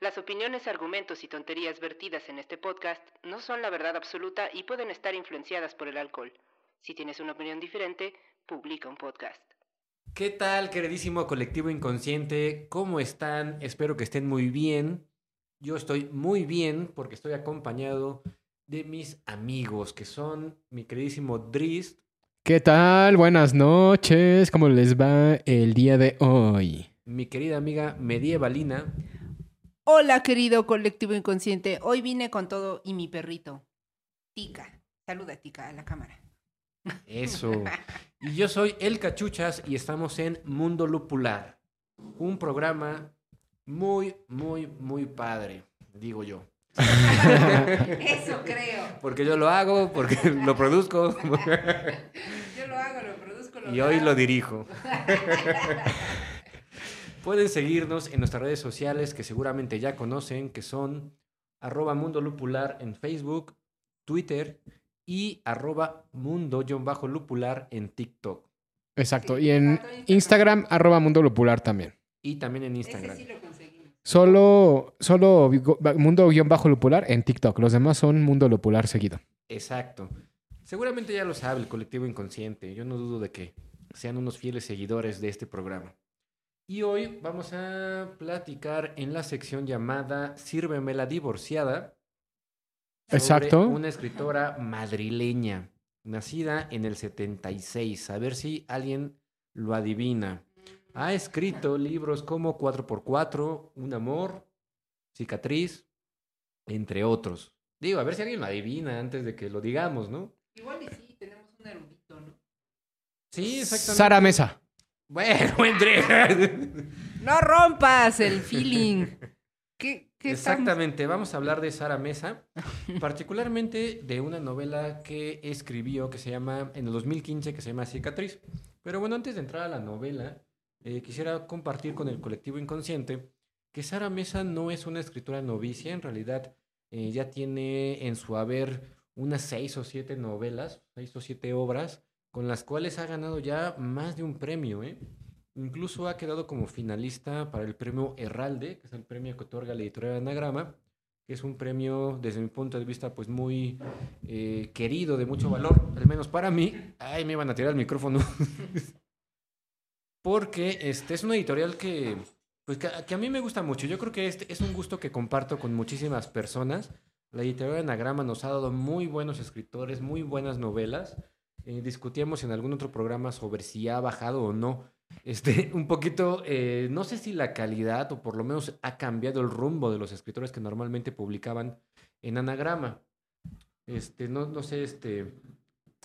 Las opiniones, argumentos y tonterías vertidas en este podcast no son la verdad absoluta y pueden estar influenciadas por el alcohol. Si tienes una opinión diferente, publica un podcast. ¿Qué tal, queridísimo colectivo inconsciente? ¿Cómo están? Espero que estén muy bien. Yo estoy muy bien porque estoy acompañado de mis amigos, que son mi queridísimo Drist. ¿Qué tal? Buenas noches. ¿Cómo les va el día de hoy? Mi querida amiga Medievalina. Hola, querido colectivo inconsciente. Hoy vine con todo y mi perrito. Tica. Saluda, Tica, a la cámara. Eso. Y yo soy El Cachuchas y estamos en Mundo Lupular. Un programa muy, muy, muy padre, digo yo. Eso creo. Porque yo lo hago, porque lo produzco. Yo lo hago, lo produzco, lo Y hoy lo dirijo. Pueden seguirnos en nuestras redes sociales que seguramente ya conocen, que son arroba mundo lupular en Facebook, Twitter y arroba mundo-lupular en TikTok. Exacto. Y en Instagram, arroba Mundo Lupular también. Y también en Ese Instagram. sí lo conseguimos. Solo, solo Mundo-Lupular en TikTok. Los demás son Mundo Lupular seguido. Exacto. Seguramente ya lo sabe el colectivo inconsciente. Yo no dudo de que sean unos fieles seguidores de este programa. Y hoy vamos a platicar en la sección llamada Sírveme la divorciada. sobre Exacto. Una escritora madrileña, nacida en el 76. A ver si alguien lo adivina. Ha escrito libros como 4x4, Un amor, Cicatriz, entre otros. Digo, a ver si alguien lo adivina antes de que lo digamos, ¿no? Igual y sí, tenemos un erudito, ¿no? Sí, exactamente. Sara Mesa. Bueno, entre. No rompas el feeling. ¿Qué, qué estamos- Exactamente, vamos a hablar de Sara Mesa, particularmente de una novela que escribió que se llama, en el 2015, que se llama Cicatriz. Pero bueno, antes de entrar a la novela, eh, quisiera compartir con el colectivo inconsciente que Sara Mesa no es una escritora novicia, en realidad eh, ya tiene en su haber unas seis o siete novelas, seis o siete obras, con las cuales ha ganado ya más de un premio, ¿eh? Incluso ha quedado como finalista para el premio Herralde, que es el premio que otorga la editorial Anagrama, que es un premio, desde mi punto de vista, pues muy eh, querido, de mucho valor, al menos para mí. Ay, me iban a tirar el micrófono. Porque este es una editorial que, pues, que, a- mí me gusta mucho. Yo creo que este es un gusto que comparto con muchísimas personas. La editorial Anagrama nos ha dado muy buenos escritores, muy buenas novelas. Eh, discutíamos en algún otro programa sobre si ha bajado o no. Este, un poquito, eh, no sé si la calidad o por lo menos ha cambiado el rumbo de los escritores que normalmente publicaban en Anagrama. Este, no, no sé, este,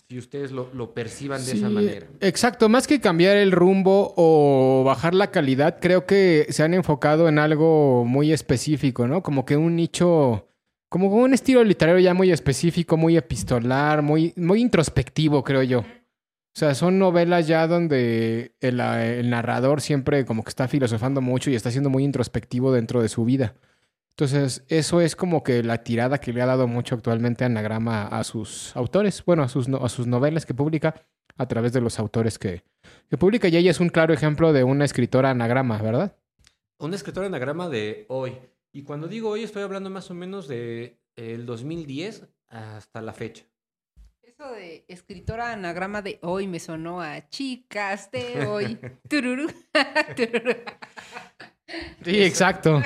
si ustedes lo, lo perciban de esa manera. Exacto, más que cambiar el rumbo o bajar la calidad, creo que se han enfocado en algo muy específico, ¿no? Como que un nicho, como un estilo literario ya muy específico, muy epistolar, muy, muy introspectivo, creo yo. O sea, son novelas ya donde el, el narrador siempre como que está filosofando mucho y está siendo muy introspectivo dentro de su vida. Entonces, eso es como que la tirada que le ha dado mucho actualmente Anagrama a sus autores, bueno, a sus, a sus novelas que publica a través de los autores que, que publica. Y ella es un claro ejemplo de una escritora anagrama, ¿verdad? Un escritor anagrama de hoy. Y cuando digo hoy, estoy hablando más o menos de el 2010 hasta la fecha. Eso de escritora anagrama de hoy me sonó a chicas de hoy. Tururú, tururú. Sí, exacto.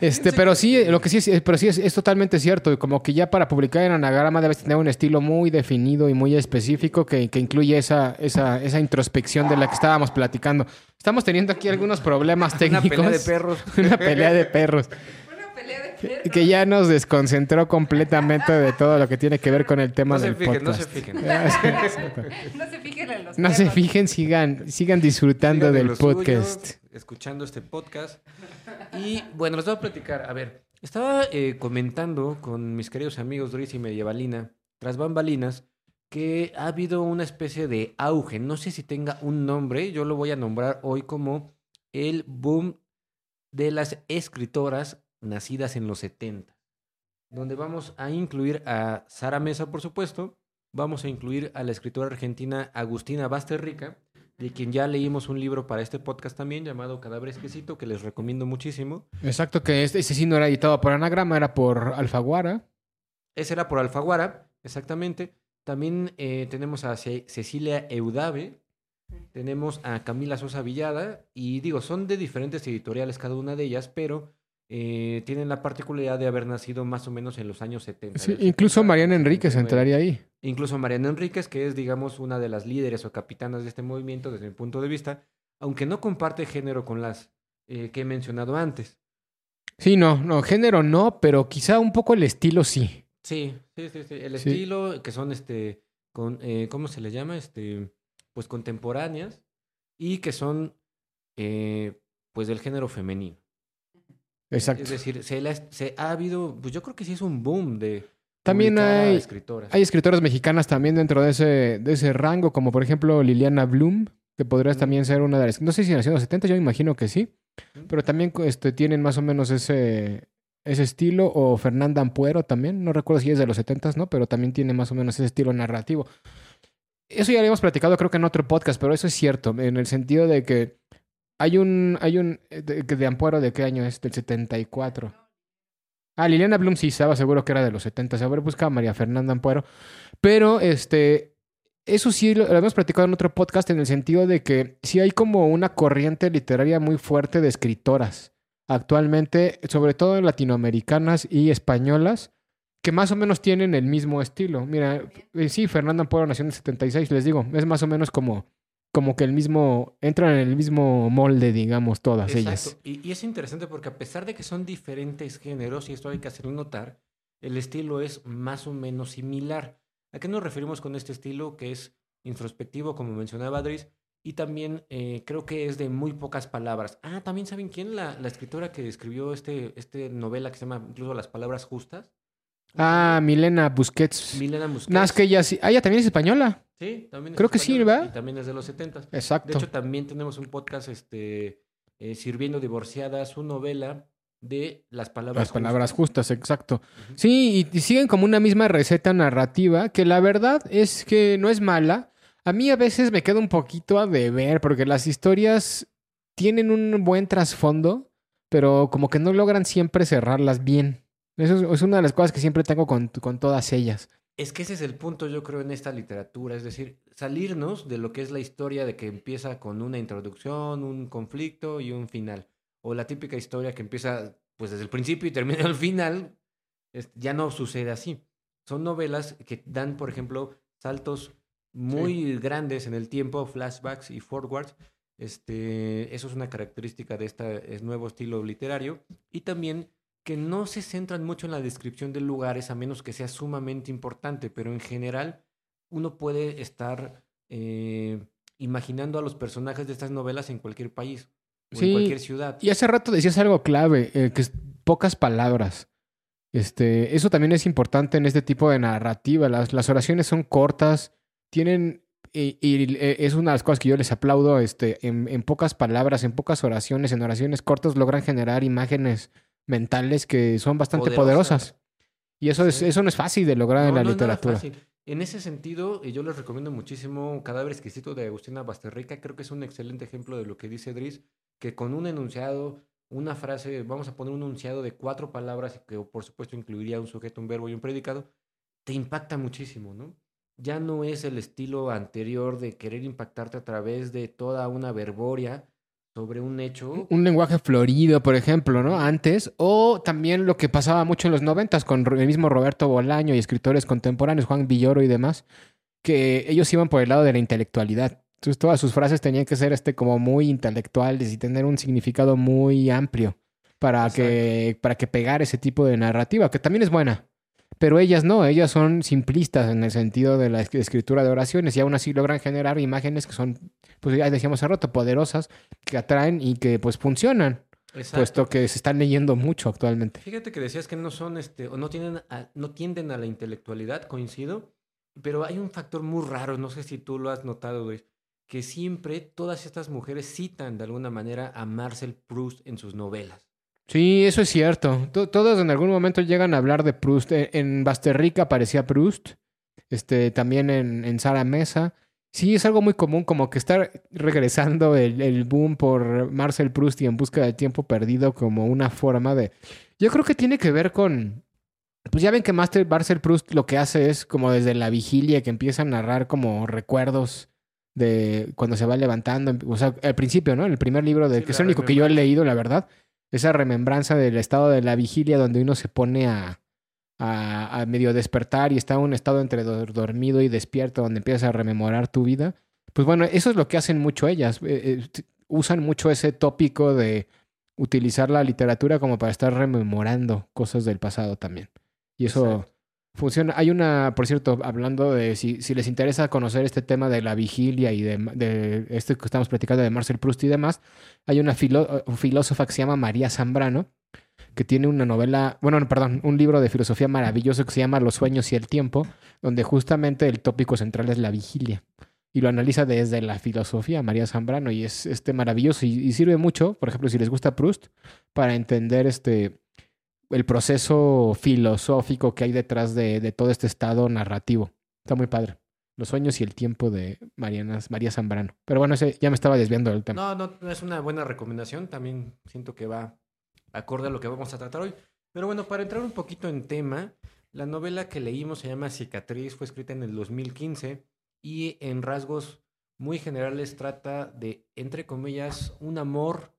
Este, pero sí, lo que sí es, pero sí es, es totalmente cierto. Como que ya para publicar en anagrama debes tener un estilo muy definido y muy específico que, que incluye esa, esa, esa introspección de la que estábamos platicando. Estamos teniendo aquí algunos problemas técnicos. Una pelea de perros. Una pelea de perros. Que ya nos desconcentró completamente de todo lo que tiene que ver con el tema No se del fijen, no se podcast. fijen. No se fijen en los No se fijen, sigan, sigan disfrutando Sigan del suyo, podcast. escuchando este podcast. Y bueno, les voy a platicar. A ver, Estaba eh, comentando con mis queridos amigos Doris y Medievalina, tras bambalinas, que ha habido una especie de auge. No sé si tenga un nombre, yo lo voy a nombrar hoy como el boom de las escritoras nacidas en los 70, donde vamos a incluir a Sara Mesa, por supuesto, vamos a incluir a la escritora argentina Agustina Basterrica, de quien ya leímos un libro para este podcast también llamado Cadáver Exquisito, que les recomiendo muchísimo. Exacto, que este, ese sí no era editado por Anagrama, era por Alfaguara. Ese era por Alfaguara, exactamente. También eh, tenemos a Ce- Cecilia Eudave, tenemos a Camila Sosa Villada, y digo, son de diferentes editoriales cada una de ellas, pero eh, tienen la particularidad de haber nacido más o menos en los años 70. Sí, incluso 70, Mariana Enríquez 79. entraría ahí. Incluso Mariana Enríquez, que es, digamos, una de las líderes o capitanas de este movimiento desde mi punto de vista, aunque no comparte género con las eh, que he mencionado antes. Sí, no, no, género no, pero quizá un poco el estilo sí. Sí, sí, sí, sí. El Sí. estilo, que son, este, con, eh, ¿cómo se le llama? Este, pues contemporáneas y que son, eh, pues, del género femenino. Exacto. Es decir, se, ha, se ha habido, pues yo creo que sí es un boom de También hay- escritoras. Hay escritoras mexicanas también dentro de ese, de ese rango, como por ejemplo Liliana Bloom, que podría Ujú. también ser una de las... No sé si nació en los 70, yo imagino que sí, pero también este, tienen más o menos ese, ese estilo, o Fernanda Ampuero también, no recuerdo si es de los 70, ¿no? Pero también tiene más o menos ese estilo narrativo. Eso ya lo habíamos platicado creo que en otro podcast, pero eso es cierto, en el sentido de que hay un... Hay un eh, de, Ampuero, ¿de qué año es? Del 74. Ah, Liliana Bloom sí estaba seguro que era de los 70. A ver, busca a María Fernanda Ampuero. Pero, este, eso sí lo, lo hemos platicado en otro podcast en el sentido de que sí hay como una corriente literaria muy fuerte de escritoras actualmente, sobre todo latinoamericanas y españolas, que más o menos tienen el mismo estilo. Mira, eh, sí, Fernanda Ampuero nació en el 76, les digo, es más o menos como, como que el mismo, entran en el mismo molde, digamos, todas ellas. Y, y es interesante porque a pesar de que son diferentes géneros, y esto hay que hacerlo notar, el estilo es más o menos similar. ¿A qué nos referimos con este estilo? Que es introspectivo, como mencionaba Adris, y también eh, creo que es de muy pocas palabras. Ah, también saben quién, la, la escritora que escribió este, este novela que se llama incluso Las Palabras Justas. Ah, Milena Busquets. Milena Busquets. Es que ella sí. Ah, ella también es española. Sí, también es Creo que sí, ¿verdad? Y también es de los 70. De Exacto. hecho, también tenemos un podcast, este, eh, Sirviendo Divorciada, su novela de las palabras Las palabras justas. exacto. Sí, y, y siguen como una misma receta narrativa que la verdad es que no es mala. A mí a veces me queda un poquito a deber porque las historias tienen un buen trasfondo, pero como que no logran siempre cerrarlas bien. Eso es, es una de las cosas que siempre tengo con, con todas ellas. Es que ese es el punto, yo creo, en esta literatura. Es decir, salirnos de lo que es la historia de que empieza con una introducción, un conflicto y un final. O la típica historia que empieza pues desde el principio y termina al final. es- ya no sucede así. Son novelas que dan, por ejemplo, saltos muy grandes en el tiempo, flashbacks y forwards. Este, eso es una característica de este nuevo estilo literario. Y también que no se centran mucho en la descripción de lugares a menos que sea sumamente importante, pero en general uno puede estar eh, imaginando a los personajes de estas novelas en cualquier país o Sí, en cualquier ciudad. Y hace rato decías algo clave, eh, que es pocas palabras. Este, eso también es importante en este tipo de narrativa. Las, las oraciones son cortas, tienen, y, y, eh, es una de las cosas que yo les aplaudo, este, en, en pocas palabras, en pocas oraciones, en oraciones cortas, logran generar imágenes mentales que son bastante Poderosas. poderosas. Y eso, es, Sí. eso no es fácil de lograr en la no es nada literatura. fácil. En ese sentido, y yo les recomiendo muchísimo Cadáver Exquisito de Agustina Basterrica. Creo que es un excelente ejemplo de lo que dice Dries, que con un enunciado, una frase, vamos a poner un enunciado de cuatro palabras, que por supuesto incluiría un sujeto, un verbo y un predicado, te impacta muchísimo, ¿no? Ya no es el estilo anterior de querer impactarte a través de toda una verboria sobre un hecho. Un lenguaje florido, por ejemplo, ¿no? Antes. O también lo que pasaba mucho en los noventas con el mismo Roberto Bolaño y escritores contemporáneos, Juan Villoro y demás, que ellos iban por el lado de la intelectualidad. Entonces todas sus frases tenían que ser este como muy intelectuales y tener un significado muy amplio para que, para que pegar ese tipo de narrativa, que también es buena. Pero ellas no, ellas son simplistas en el sentido de la es- escritura de oraciones y aún así logran generar imágenes que son, pues ya decíamos hace rato, poderosas, que atraen y que pues funcionan. Exacto. puesto que se están leyendo mucho actualmente. Fíjate que decías que no son, este, o no tienen, a- no tienden a la intelectualidad, coincido, pero hay un factor muy raro, no sé si tú lo has notado, güey, que siempre todas estas mujeres citan de alguna manera a Marcel Proust en sus novelas. Sí, eso es cierto. To- Todos en algún momento llegan a hablar de Proust. E- En Basterrica aparecía Proust, este, también en, en Sara Mesa. Sí, es algo muy común, como que está regresando el, el boom por Marcel Proust y en busca de tiempo perdido como una forma de... Yo creo que tiene que ver con... Pues ya ven que Master Marcel Proust lo que hace es como desde la vigilia que empieza a narrar como recuerdos de cuando se va levantando. O sea, al principio, ¿no? El primer libro de Sí, que es el único que yo he leído, la verdad. Esa remembranza del estado de la vigilia donde uno se pone a, a, medio despertar y está en un estado entre dor- dormido y despierto donde empiezas a rememorar tu vida. Pues bueno, eso es lo que hacen mucho ellas. Eh, eh, usan mucho ese tópico de utilizar la literatura como para estar rememorando cosas del pasado también. Y eso. Funciona. Hay una, por cierto, hablando de si, si les interesa conocer este tema de la vigilia y de, de este que estamos platicando de Marcel Proust y demás, hay una filo- filósofa que se llama María Zambrano, que tiene una novela, bueno, no, perdón, un libro de filosofía maravilloso que se llama Los sueños y el tiempo, donde justamente el tópico central es la vigilia. Y lo analiza desde la filosofía, María Zambrano, y es este maravilloso y sirve mucho, por ejemplo, si les gusta Proust, para entender este el proceso filosófico que hay detrás de, de todo este estado narrativo. Está muy padre. Los sueños y el tiempo de Mariana, María Zambrano. Pero bueno, ese ya me estaba desviando del tema. No, no, es una buena recomendación, también siento que va acorde a lo que vamos a tratar hoy. Pero bueno, para entrar un poquito en tema, la novela que leímos se llama Cicatriz, fue escrita en el 2015 y en rasgos muy generales trata de, entre comillas, un amor,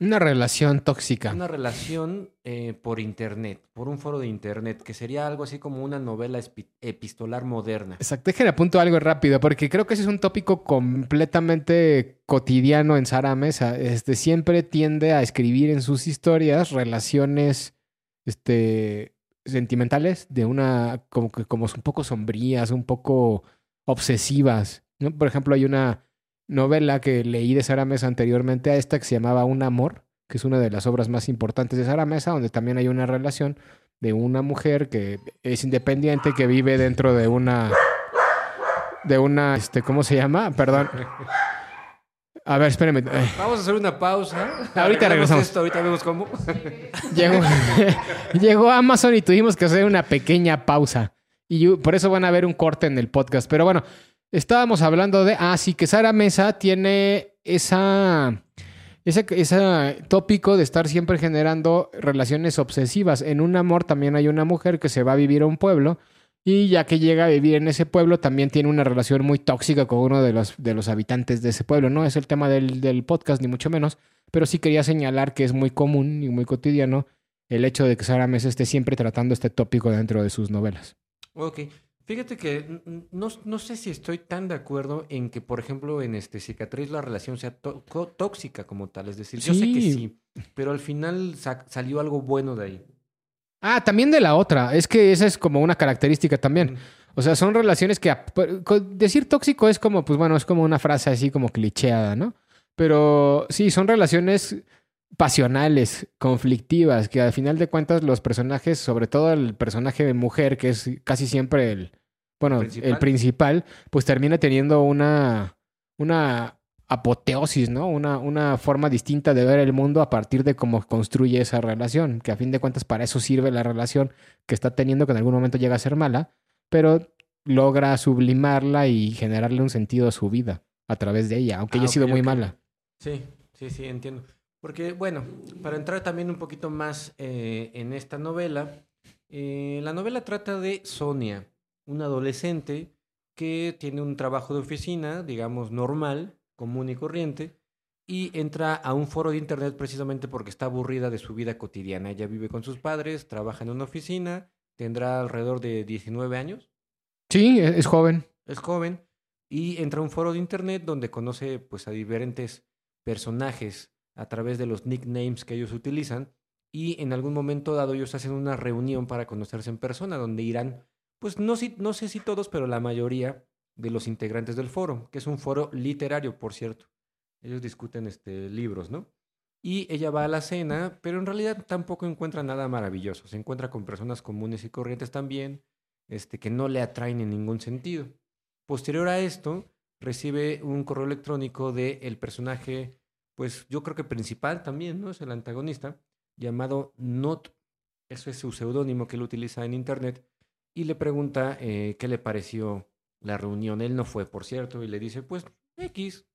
Una relación tóxica. una relación eh, por internet, por un foro de internet, que sería algo así como una novela epistolar moderna. Exacto, dejen apunto algo rápido, porque creo que ese es un tópico completamente cotidiano en Sara Mesa. Este, siempre tiende a escribir en sus historias relaciones este, sentimentales de una, como que como un poco sombrías, un poco obsesivas. ¿no? Por ejemplo, hay una novela que leí de Sara Mesa anteriormente a esta que se llamaba Un amor, que es una de las obras más importantes de Sara Mesa, donde también hay una relación de una mujer que es independiente, que vive dentro de una. de una. Este, ¿Cómo se llama? Perdón. A ver, espérenme. Eh, Vamos a hacer una pausa. Ahorita regresamos. Esto, ahorita vemos cómo. Llegó, llegó Amazon y tuvimos que hacer una pequeña pausa. Y por eso van a ver un corte en el podcast. Pero bueno, estábamos hablando de. Ah, sí, que Sara Mesa tiene esa. Ese, tópico de estar siempre generando relaciones obsesivas. En un amor también hay una mujer que se va a vivir a un pueblo y ya que llega a vivir en ese pueblo también tiene una relación muy tóxica con uno de los, de los habitantes de ese pueblo. No es el tema del, del podcast ni mucho menos, pero sí quería señalar que es muy común y muy cotidiano el hecho de que Sara Mesa esté siempre tratando este tópico dentro de sus novelas. Ok. Fíjate que no, no sé si estoy tan de acuerdo en que, por ejemplo, en este cicatriz la relación sea tóxica como tal. Es decir, yo sé que Sí. pero al final sa- salió algo bueno de ahí. Ah, también de la otra. Es que esa es como una característica también. O sea, son relaciones que... Decir tóxico es como, pues bueno, es como una frase así como clicheada, ¿no? Pero sí, son relaciones pasionales, conflictivas, que al final de cuentas los personajes, sobre todo el personaje de mujer, que es casi siempre el, bueno, ¿Principal? el principal, pues termina teniendo una, una apoteosis, ¿no? Una, una forma distinta de ver el mundo a partir de cómo construye esa relación, que a fin de cuentas para eso sirve la relación que está teniendo, que en algún momento llega a ser mala, pero logra sublimarla y generarle un sentido a su vida a través de ella, aunque Ah, haya sido muy mala. Sí, sí, sí, entiendo. Porque, bueno, para entrar también un poquito más eh, en esta novela, eh, la novela trata de Sonia, una adolescente que tiene un trabajo de oficina, digamos, normal, común y corriente, y entra a un foro de internet precisamente porque está aburrida de su vida cotidiana. Ella vive con sus padres, trabaja en una oficina, tendrá alrededor de 19 años, Sí, es es joven. es joven y entra a un foro de internet donde conoce pues a diferentes personajes a través de los nicknames que ellos utilizan y en algún momento dado ellos hacen una reunión para conocerse en persona donde irán pues no, no sé si todos pero la mayoría de los integrantes del foro que es un foro literario por cierto ellos discuten este libros no Y ella va a la cena, pero en realidad tampoco encuentra nada maravilloso. Se encuentra con personas comunes y corrientes también, este, que no le atraen en ningún sentido. Posterior a esto, recibe un correo electrónico del el personaje, pues yo creo que principal también, ¿no? Es el antagonista, llamado Not. Eso es su seudónimo que él utiliza en internet. Y le pregunta eh, qué le pareció la reunión. Él no fue, por cierto, y le dice, pues X.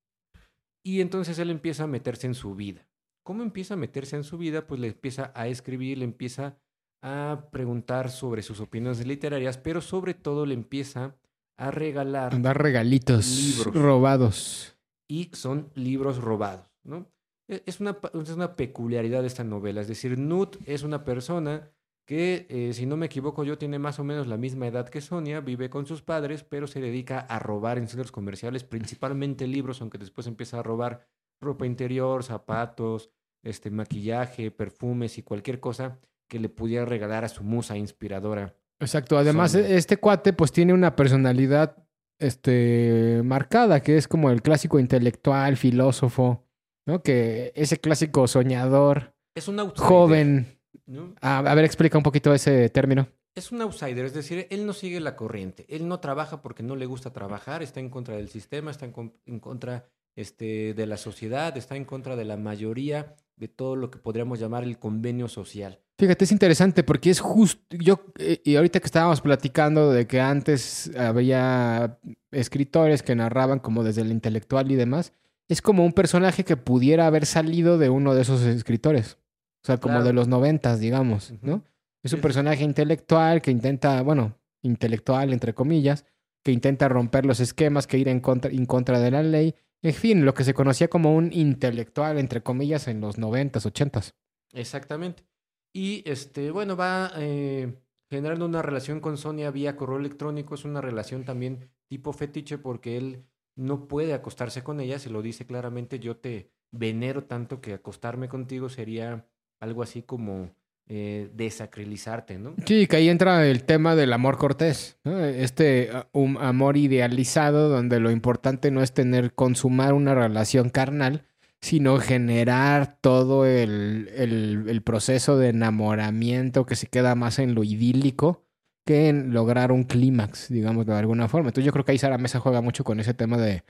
Y entonces él empieza a meterse en su vida. ¿Cómo empieza a meterse en su vida? Pues le empieza a escribir, le empieza a preguntar sobre sus opiniones literarias, pero sobre todo le empieza a regalar. Andar regalitos Libros. robados. Y son libros robados, ¿no? E- Es una, es una peculiaridad de esta novela. Es decir, Nut es una persona que, eh, si no me equivoco yo, tiene más o menos la misma edad que Sonia, vive con sus padres, pero se dedica a robar en centros comerciales, principalmente libros, aunque después empieza a robar ropa interior, zapatos, este, maquillaje, perfumes y cualquier cosa que le pudiera regalar a su musa inspiradora. Exacto. Además, Sonia. este cuate pues tiene una personalidad este, marcada, que es como el clásico intelectual, filósofo, ¿no? Que ese clásico soñador, Es un outsider. joven. ¿No? A, a ver, explica un poquito ese término. Es un outsider, es decir, él no sigue la corriente. Él no trabaja porque no le gusta trabajar, está en contra del sistema, está en, con- en contra este, de la sociedad, está en contra de la mayoría de todo lo que podríamos llamar el convenio social. Fíjate, es interesante porque es justo, yo, eh, y ahorita que estábamos platicando de que antes había escritores que narraban como desde el intelectual y demás, es como un personaje que pudiera haber salido de uno de esos escritores. O sea, como Claro. de los noventas, digamos. ¿no? Es un personaje intelectual que intenta, bueno, intelectual entre comillas, que intenta romper los esquemas, que ir en contra, en contra de la ley. En fin, lo que se conocía como un intelectual entre comillas en los noventas, ochentas. Exactamente. Y este, bueno, va eh, generando una relación con Sonia vía correo electrónico. Es una relación también tipo fetiche porque él no puede acostarse con ella, se lo dice claramente, yo te venero tanto que acostarme contigo sería algo así como eh, desacralizarte, ¿no? Sí, que ahí entra el tema del amor cortés, ¿no? Este uh, un amor idealizado donde lo importante no es tener, consumar una relación carnal, sino generar todo el, el- proceso de enamoramiento que se queda más en lo idílico que en lograr un clímax, digamos, de alguna forma. Entonces yo creo que ahí Sara Mesa juega mucho con ese tema de,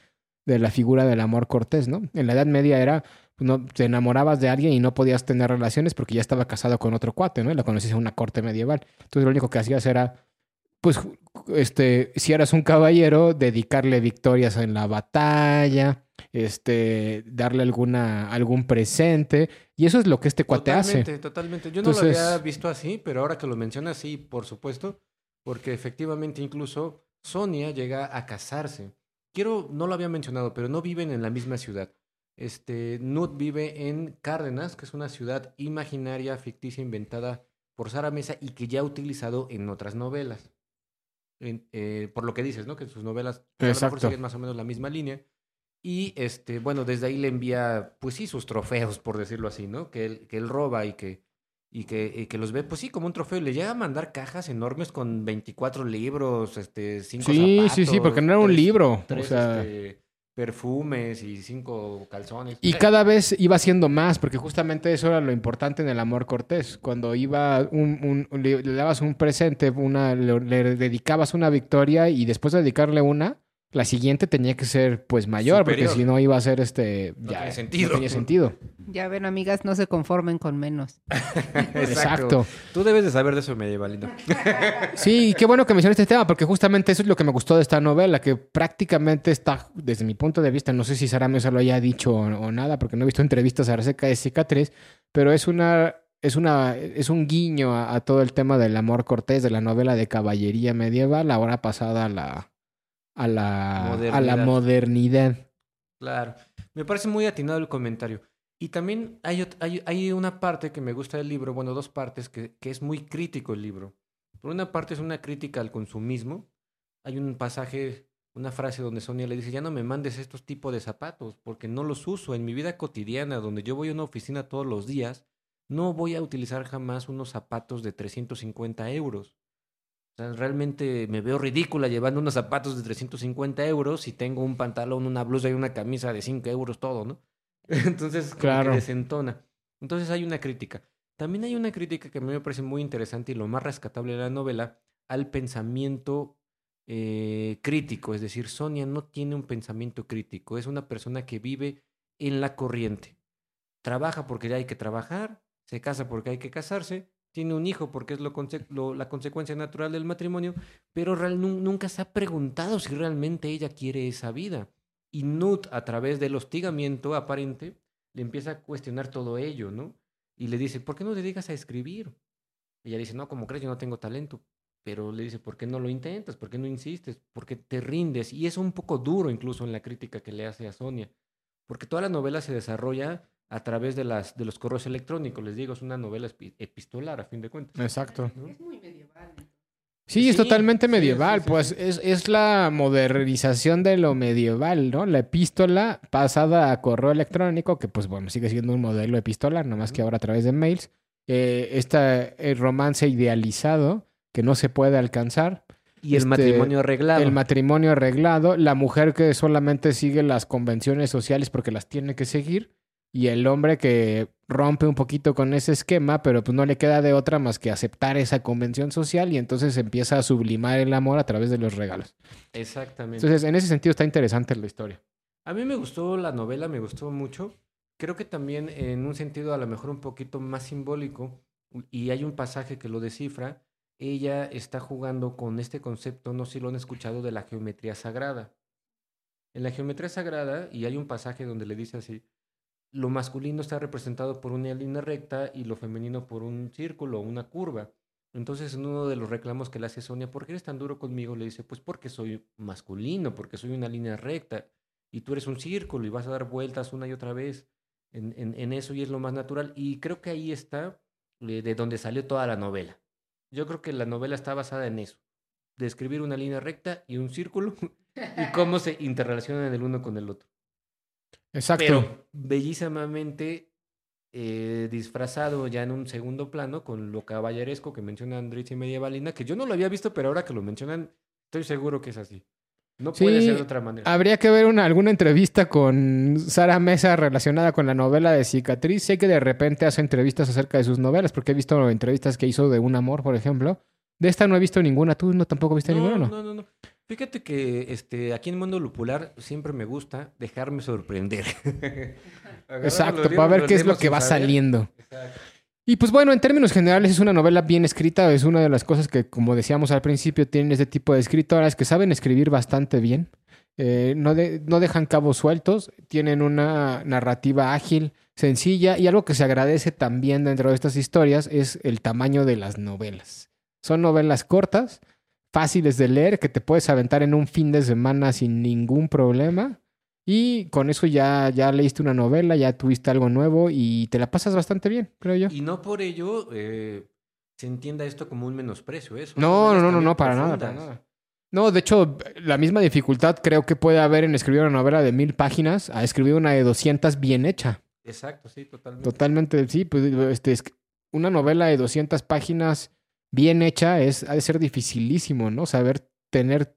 de la figura del amor cortés, ¿no? En la Edad Media era, no, te enamorabas de alguien y no podías tener relaciones porque ya estaba casado con otro cuate, ¿no? Y la conocías en una corte medieval. Entonces lo único que hacías era, pues, este, si eras un caballero, dedicarle victorias en la batalla, este, darle alguna, algún presente. Y eso es lo que este cuate Totalmente, hace. totalmente. Yo no lo había visto así, pero ahora que lo mencionas, sí, por supuesto, porque efectivamente incluso Sonia llega a casarse. Quiero, no lo había mencionado, pero no viven en la misma ciudad. Este, Nut vive en Cárdenas, que es una ciudad imaginaria, ficticia, inventada por Sara Mesa y que ya ha utilizado en otras novelas. En- eh, por lo que dices, ¿no? Que sus novelas a lo mejor Exacto. siguen más o menos la misma línea. Y este, bueno, desde ahí le envía, pues sí, sus trofeos, por decirlo así, ¿no? Que él, que él roba y que, y que, y que los ve, pues sí, como un trofeo. Y le llega a mandar cajas enormes con 24 libros, este, cinco Sí, sí, sí, zapatos, porque no era un tres- libro. Tres o sea, este, perfumes y cinco calzones. Y cada vez iba siendo más, porque justamente eso era lo importante en el amor cortés. Cuando iba un, un- le, le dabas un presente, una, le, le dedicabas una victoria y después de dedicarle una, la siguiente tenía que ser pues mayor, porque si no iba a ser este... No ya, tiene sentido. No tenía sentido. Ya ven, amigas, no se conformen con menos. Exacto. Tú debes de saber de eso, medievalino. Sí, y qué bueno que mencionaste este tema, porque justamente eso es lo que me gustó de esta novela, que prácticamente está, desde mi punto de vista, no sé si Sara Mesa lo haya dicho o, o nada, porque no he visto entrevistas acerca de Cicatriz, pero es una, es una, es un guiño a, a todo el tema del amor cortés de la novela de caballería medieval, ahora pasada a la, a la, a la Modernidad. modernidad. Claro. Me parece muy atinado el comentario. Y también hay, hay, hay una parte que me gusta del libro, bueno, dos partes, que, que es muy crítico el libro. Por una parte es una crítica al consumismo. Hay un pasaje, una frase donde Sonia le dice, ya no me mandes estos tipos de zapatos, porque no los uso en mi vida cotidiana, donde yo voy a una oficina todos los días, no voy a utilizar jamás unos zapatos de 350 euros. O sea, realmente me veo ridícula llevando unos zapatos de 350 euros y tengo un pantalón, una blusa y una camisa de 5 euros, todo, ¿no? Entonces, como Claro. que desentona. Entonces hay una crítica. También hay una crítica que a mí me parece muy interesante y lo más rescatable de la novela al pensamiento eh, crítico. Es decir, Sonia no tiene un pensamiento crítico. Es una persona que vive en la corriente. Trabaja porque hay que trabajar, se casa porque hay que casarse, tiene un hijo porque es lo la consecuencia natural del matrimonio, pero real- nu- nunca se ha preguntado si realmente ella quiere esa vida. Y Nut, a través del hostigamiento aparente, le empieza a cuestionar todo ello, ¿no? Y le dice, ¿por qué no te dedicas a escribir? Ella dice, no, como crees, yo no tengo talento. Pero le dice, ¿por qué no lo intentas? ¿Por qué no insistes? ¿Por qué te rindes? Y es un poco duro incluso en la crítica que le hace a Sonia. Porque toda la novela se desarrolla a través de, las, de los correos electrónicos. Les digo, es una novela epi- epistolar, a fin de cuentas. Exacto. ¿no? Es muy medieval. Sí, es totalmente medieval, sí, sí, pues sí. Es, es la modernización de lo medieval, ¿no? La epístola pasada a correo electrónico, que pues bueno, sigue siendo un modelo epistolar, nomás que ahora a través de mails. Eh, este romance idealizado que no se puede alcanzar. Y el Este, matrimonio arreglado. El matrimonio arreglado, la mujer que solamente sigue las convenciones sociales porque las tiene que seguir, y el hombre que rompe un poquito con ese esquema, pero pues no le queda de otra más que aceptar esa convención social y entonces empieza a sublimar el amor a través de los regalos. Exactamente. Entonces, en ese sentido está interesante la historia. A mí me gustó la novela, me gustó mucho. Creo que también en un sentido a lo mejor un poquito más simbólico, y hay un pasaje que lo descifra, ella está jugando con este concepto, no sé si lo han escuchado, de la geometría sagrada. En la geometría sagrada, y hay un pasaje donde le dice así, lo masculino está representado por una línea recta y lo femenino por un círculo una curva. Entonces, en uno de los reclamos que le hace Sonia, ¿por qué eres tan duro conmigo? Le dice, pues porque soy masculino, porque soy una línea recta y tú eres un círculo y vas a dar vueltas una y otra vez en, en- en eso y es lo más natural. Y creo que ahí está eh, de donde salió toda la novela. Yo creo que la novela está basada en eso, de escribir una línea recta y un círculo y cómo se interrelacionan el uno con el otro. Exacto. Pero bellísimamente eh, disfrazado ya en un segundo plano con lo caballeresco que menciona Andrés y Medievalina, que yo no lo había visto, pero ahora que lo mencionan, estoy seguro que es así. No puede ser de otra manera. Habría que ver una, alguna entrevista con Sara Mesa relacionada con la novela de Cicatriz. Sé que de repente hace entrevistas acerca de sus novelas, porque he visto entrevistas que hizo de Un Amor, por ejemplo. De esta no he visto ninguna. ¿Tú no tampoco viste ninguna, no? no, no, no. Fíjate que este, aquí en Mundo Lupular siempre me gusta dejarme sorprender. Exacto, para ver qué es lo que va saber. saliendo. Exacto. Y pues bueno, en términos generales es una novela bien escrita, es una de las cosas que, como decíamos al principio, tienen este tipo de escritoras que saben escribir bastante bien, Eh, no, de- no dejan cabos sueltos, tienen una narrativa ágil, sencilla y algo que se agradece también dentro de estas historias es el tamaño de las novelas. Son novelas cortas, fáciles de leer, que te puedes aventar en un fin de semana sin ningún problema. Y con eso ya, ya leíste una novela, ya tuviste algo nuevo y te la pasas bastante bien, creo yo. Y no por ello eh, se entienda esto como un menosprecio. ¿eh? Son No, no, no, no, no, para nada, para nada. No, de hecho, la misma dificultad creo que puede haber en escribir una novela de mil páginas a escribir una de 200 bien hecha. Exacto, sí, totalmente. Totalmente, sí. Pues, este, es- una novela de 200 páginas bien hecha es, ha de ser dificilísimo, ¿no? Saber tener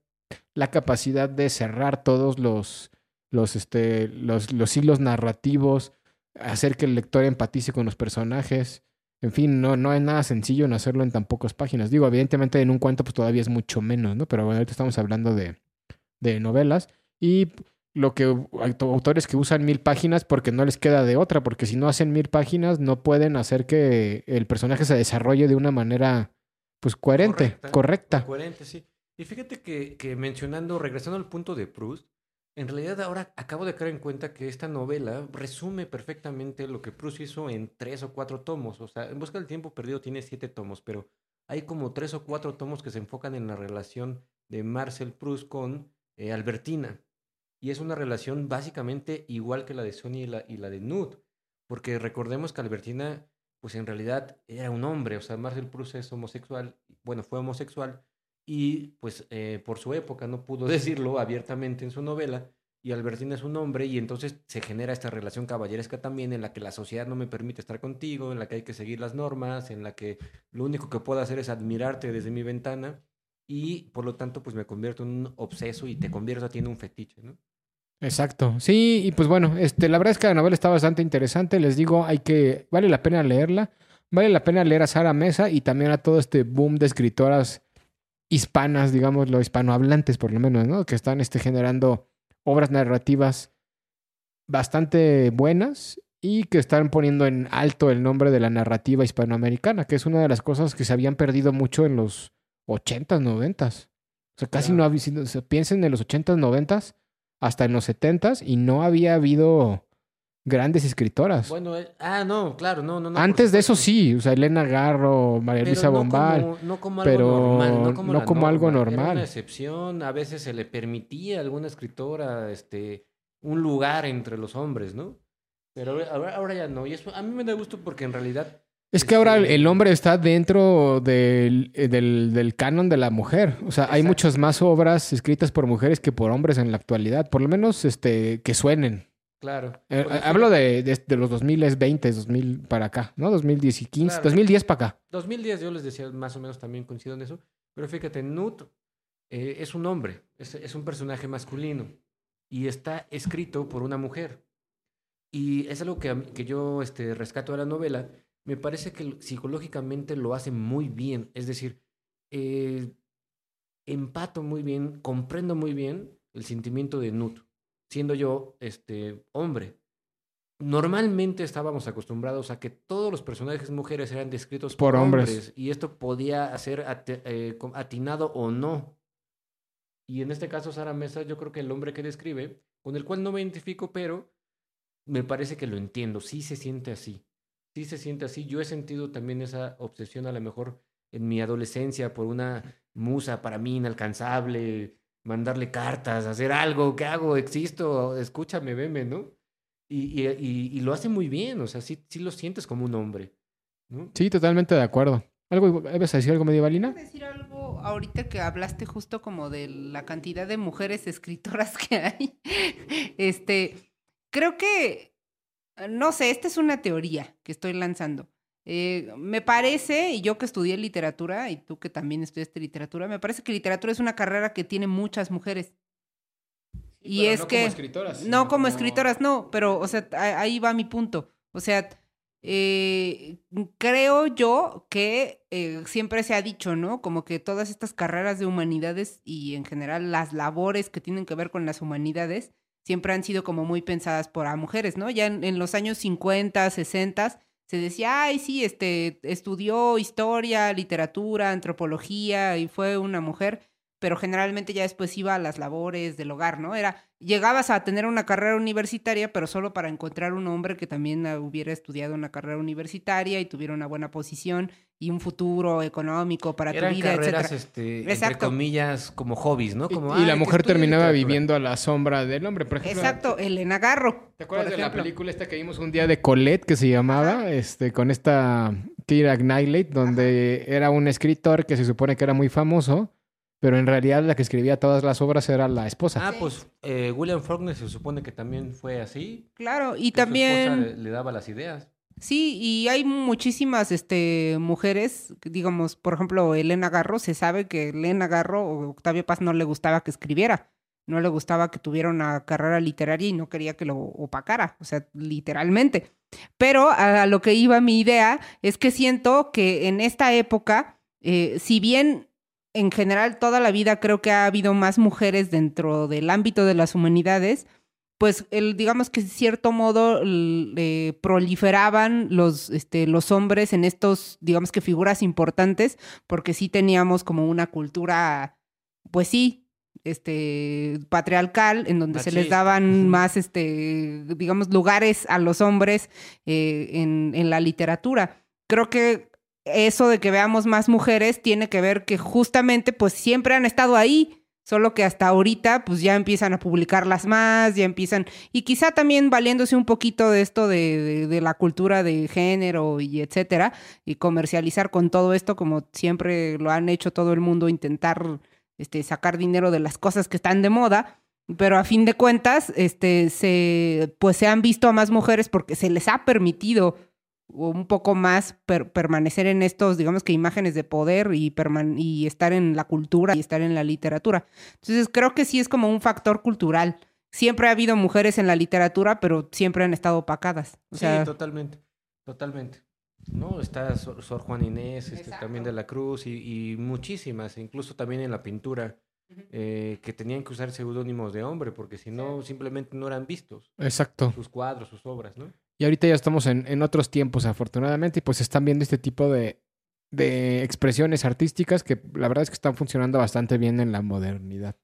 la capacidad de cerrar todos los, los, este, los, los hilos narrativos, hacer que el lector empatice con los personajes. En fin, no, no es nada sencillo en hacerlo en tan pocas páginas. Digo, evidentemente en un cuento pues todavía es mucho menos, ¿no? Pero bueno, ahorita estamos hablando de, de novelas. Y lo que auto- autores que usan mil páginas porque no les queda de otra, porque si no hacen mil páginas no pueden hacer que el personaje se desarrolle de una manera pues coherente, correcta. Coherente, sí. Y fíjate que, que mencionando, regresando al punto de Proust, en realidad ahora acabo de caer en cuenta que esta novela resume perfectamente lo que Proust hizo en tres o cuatro tomos. O sea, En Busca del Tiempo Perdido tiene siete tomos, pero hay como tres o cuatro tomos que se enfocan en la relación de Marcel Proust con eh, Albertina. Y es una relación básicamente igual que la de Sonia y la, y la de Nud. Porque recordemos que Albertina, pues en realidad era un hombre. O sea, Marcel Proust es homosexual. Bueno, fue homosexual. Y pues eh, por su época no pudo decirlo abiertamente en su novela. Y Albertina es un hombre y entonces se genera esta relación caballeresca también en la que la sociedad no me permite estar contigo, en la que hay que seguir las normas, en la que lo único que puedo hacer es admirarte desde mi ventana y por lo tanto pues me convierto en un obseso y te convierto a ti en un fetiche, ¿no? Exacto. Sí, y pues bueno, este, la verdad es que la novela está bastante interesante. Les digo, hay que, vale la pena leerla. Vale la pena leer a Sara Mesa y también a todo este boom de escritoras hispanas, digamos, lo hispanohablantes por lo menos, ¿no? Que están este, generando obras narrativas bastante buenas y que están poniendo en alto el nombre de la narrativa hispanoamericana, que es una de las cosas que se habían perdido mucho en los 80s, 90s. O sea, casi no sido, piensen en los 80s, 90s, hasta en los 70s, y no había habido grandes escritoras. Bueno, eh, ah, no, claro, no, no. no Antes de eso sí, o sea, Elena Garro, María Pero Luisa no Bombal. como- no como algo pero normal, no como, no como algo norma. Era normal. una excepción, a veces se le permitía a alguna escritora este, un lugar entre los hombres, ¿no? Pero ahora- ahora, ahora ya no. Y eso a mí me da gusto porque en realidad Es que ahora Este- el hombre está dentro del, eh, del, del canon de la mujer. O sea, hay Exacto. muchas más obras escritas por mujeres que por hombres en la actualidad. Por lo menos este, que suenen. Claro. Eh, Porque hablo de, de, de los 2020, 2000 para acá, ¿no? 2010 y 15, Claro. 2010 para acá. 2010 yo les decía más o menos también coincido en eso, pero fíjate, Nut eh, es un hombre, es, es un personaje masculino y está escrito por una mujer. Y es algo que, que yo este, rescato de la novela. Me parece que psicológicamente lo hace muy bien. Es decir, eh, empato muy bien, comprendo muy bien el sentimiento de Nut, siendo yo este, hombre. Normalmente estábamos acostumbrados a que todos los personajes mujeres eran descritos Por por, hombres. hombres. y esto podía ser eh, atinado o no. Y en este caso, Sara Mesa, yo creo que el hombre que describe, con el cual no me identifico, pero me parece que lo entiendo. Sí se siente así. Sí se siente así. Yo he sentido también esa obsesión, a lo mejor en mi adolescencia, por una musa para mí inalcanzable, mandarle cartas, hacer algo. ¿Qué hago? Existo, escúchame, veme, ¿no? Y, y, y- y lo hace muy bien. O sea, sí, sí lo sientes como un hombre. ¿no? Sí, totalmente de acuerdo. ¿Algo, ¿Ibas a decir algo medievalina? Decir algo ahorita que hablaste justo como de la cantidad de mujeres escritoras que hay. Este, creo que, no sé, esta es una teoría que estoy lanzando. Eh, me parece, y yo que estudié literatura, y tú que también estudiaste literatura, me parece que literatura es una carrera que tiene muchas mujeres. Y es que... No como escritoras, no, pero, o sea, ahí va mi punto. O sea, eh, creo yo que eh, siempre se ha dicho, ¿no? Como que todas estas carreras de humanidades y en general las labores que tienen que ver con las humanidades siempre han sido como muy pensadas por a mujeres, ¿no? Ya en, en los años 50, 60 se decía, ay, sí, este, estudió historia, literatura, antropología y fue una mujer, pero generalmente ya después iba a las labores del hogar, ¿no? Era, llegabas a tener una carrera universitaria, pero solo para encontrar un hombre que también ah, hubiera estudiado una carrera universitaria y tuviera una buena posición y un futuro económico para Eran tu vida, carreras, etcétera. este, entre comillas, como hobbies, ¿no? Y- Como, y, la "Ay, que mujer terminaba literatura". viviendo a la sombra del hombre. Por ejemplo, Exacto, Elena Garro. ¿Te acuerdas de la película esta que vimos un día de Colette que se llamaba? Este, con esta Kira Knightley, donde era un escritor que se supone que era muy famoso, pero en realidad la que escribía todas las obras era la esposa. Ah, pues eh, William Faulkner se supone que también fue así. Claro, que y su esposa también... le, le daba las ideas. Sí, y hay muchísimas este, mujeres, que, digamos, por ejemplo, Elena Garro, se sabe que Elena Garro o Octavio Paz no le gustaba que escribiera, no le gustaba que tuviera una carrera literaria y no quería que lo opacara, o sea, literalmente. Pero a, a lo que iba mi idea es que siento que en esta época, eh, si bien en general toda la vida creo que ha habido más mujeres dentro del ámbito de las humanidades, pues el, digamos que de cierto modo eh, proliferaban los, este, los hombres en estos, digamos que figuras importantes, porque sí teníamos como una cultura, pues sí, este, patriarcal, en donde se les daban más, este, digamos, lugares a los hombres eh, en, en la literatura. Creo que eso de que veamos más mujeres tiene que ver que justamente, pues siempre han estado ahí, Solo que hasta ahorita, pues ya empiezan a publicarlas más, ya empiezan. Y quizá también valiéndose un poquito de esto de, de- la cultura de género y etcétera, y comercializar con todo esto, como siempre lo han hecho todo el mundo, intentar este, sacar dinero de las cosas que están de moda. Pero a fin de cuentas, este, se, pues se han visto a más mujeres porque se les ha permitido un poco más per- permanecer en estos, digamos que imágenes de poder y, perman- y estar en la cultura y estar en la literatura. Entonces creo que sí es como un factor cultural siempre ha habido mujeres en la literatura, pero siempre han estado opacadas. O sea, sí, totalmente, totalmente. No, está Sor, Sor Juan Inés, este, también de la Cruz y, y muchísimas, incluso también en la pintura, eh, que tenían que usar seudónimos de hombre, porque si no, simplemente no eran vistos Exacto. sus cuadros, sus obras, ¿no? Y ahorita ya estamos en, en otros tiempos, afortunadamente, y pues están viendo este tipo de, de expresiones artísticas que la verdad es que están funcionando bastante bien en la modernidad.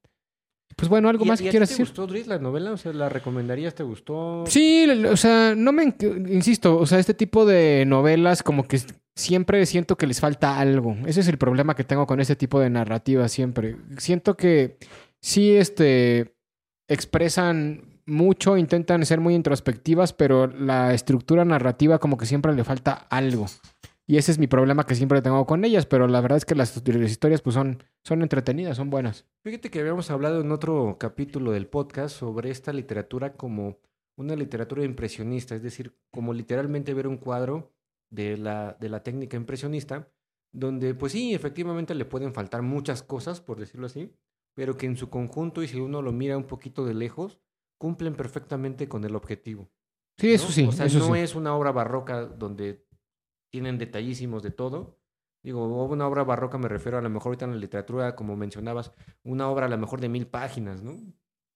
Pues bueno, ¿algo ¿Y a- más que quieras te decir? gustó, Dries, la novela? O sea, ¿la recomendarías? ¿Te gustó? Sí, o sea, no me, insisto, o sea, este tipo de novelas como que siempre siento que les falta algo. Ese es el problema que tengo con este tipo de narrativa siempre. Siento que sí, este, expresan mucho, intentan ser muy introspectivas, pero la estructura narrativa como que siempre le falta algo. Y ese es mi problema que siempre tengo con ellas, pero la verdad es que las, las historias pues son, son entretenidas, son buenas. Fíjate que habíamos hablado en otro capítulo del podcast sobre esta literatura como una literatura impresionista, es decir, como literalmente ver un cuadro de la, de la técnica impresionista, donde pues sí, efectivamente le pueden faltar muchas cosas, por decirlo así, pero que en su conjunto y si uno lo mira un poquito de lejos, cumplen perfectamente con el objetivo. Sí, eso ¿no? sí, O sea, eso no sí. es una obra barroca donde tienen detallísimos de todo. Digo, una obra barroca me refiero a lo mejor ahorita en la literatura, como mencionabas, una obra a lo mejor de mil páginas, ¿no?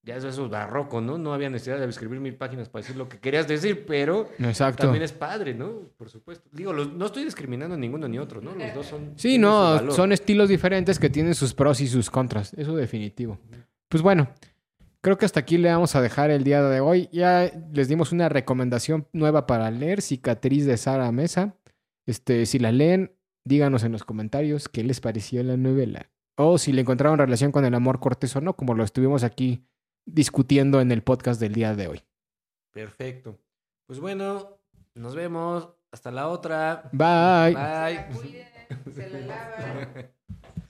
Ya eso, eso es barroco, ¿no? No había necesidad de escribir mil páginas para decir lo que querías decir, pero Exacto. también es padre, ¿no? Por supuesto. Digo, los- no estoy discriminando a ninguno ni otro, ¿no? Los dos son... Sí, no, son estilos diferentes que tienen sus pros y sus contras, eso definitivo. Pues bueno, creo que hasta aquí le vamos a dejar el día de hoy. Ya les dimos una recomendación nueva para leer, Cicatriz de Sara Mesa. Este, si la leen, díganos en los comentarios qué les pareció la novela. O si le encontraron relación con el amor cortés o no, como lo estuvimos aquí discutiendo en el podcast del día de hoy. Perfecto. Pues bueno, nos vemos. Hasta la otra. Bye. Bye. se la lavan.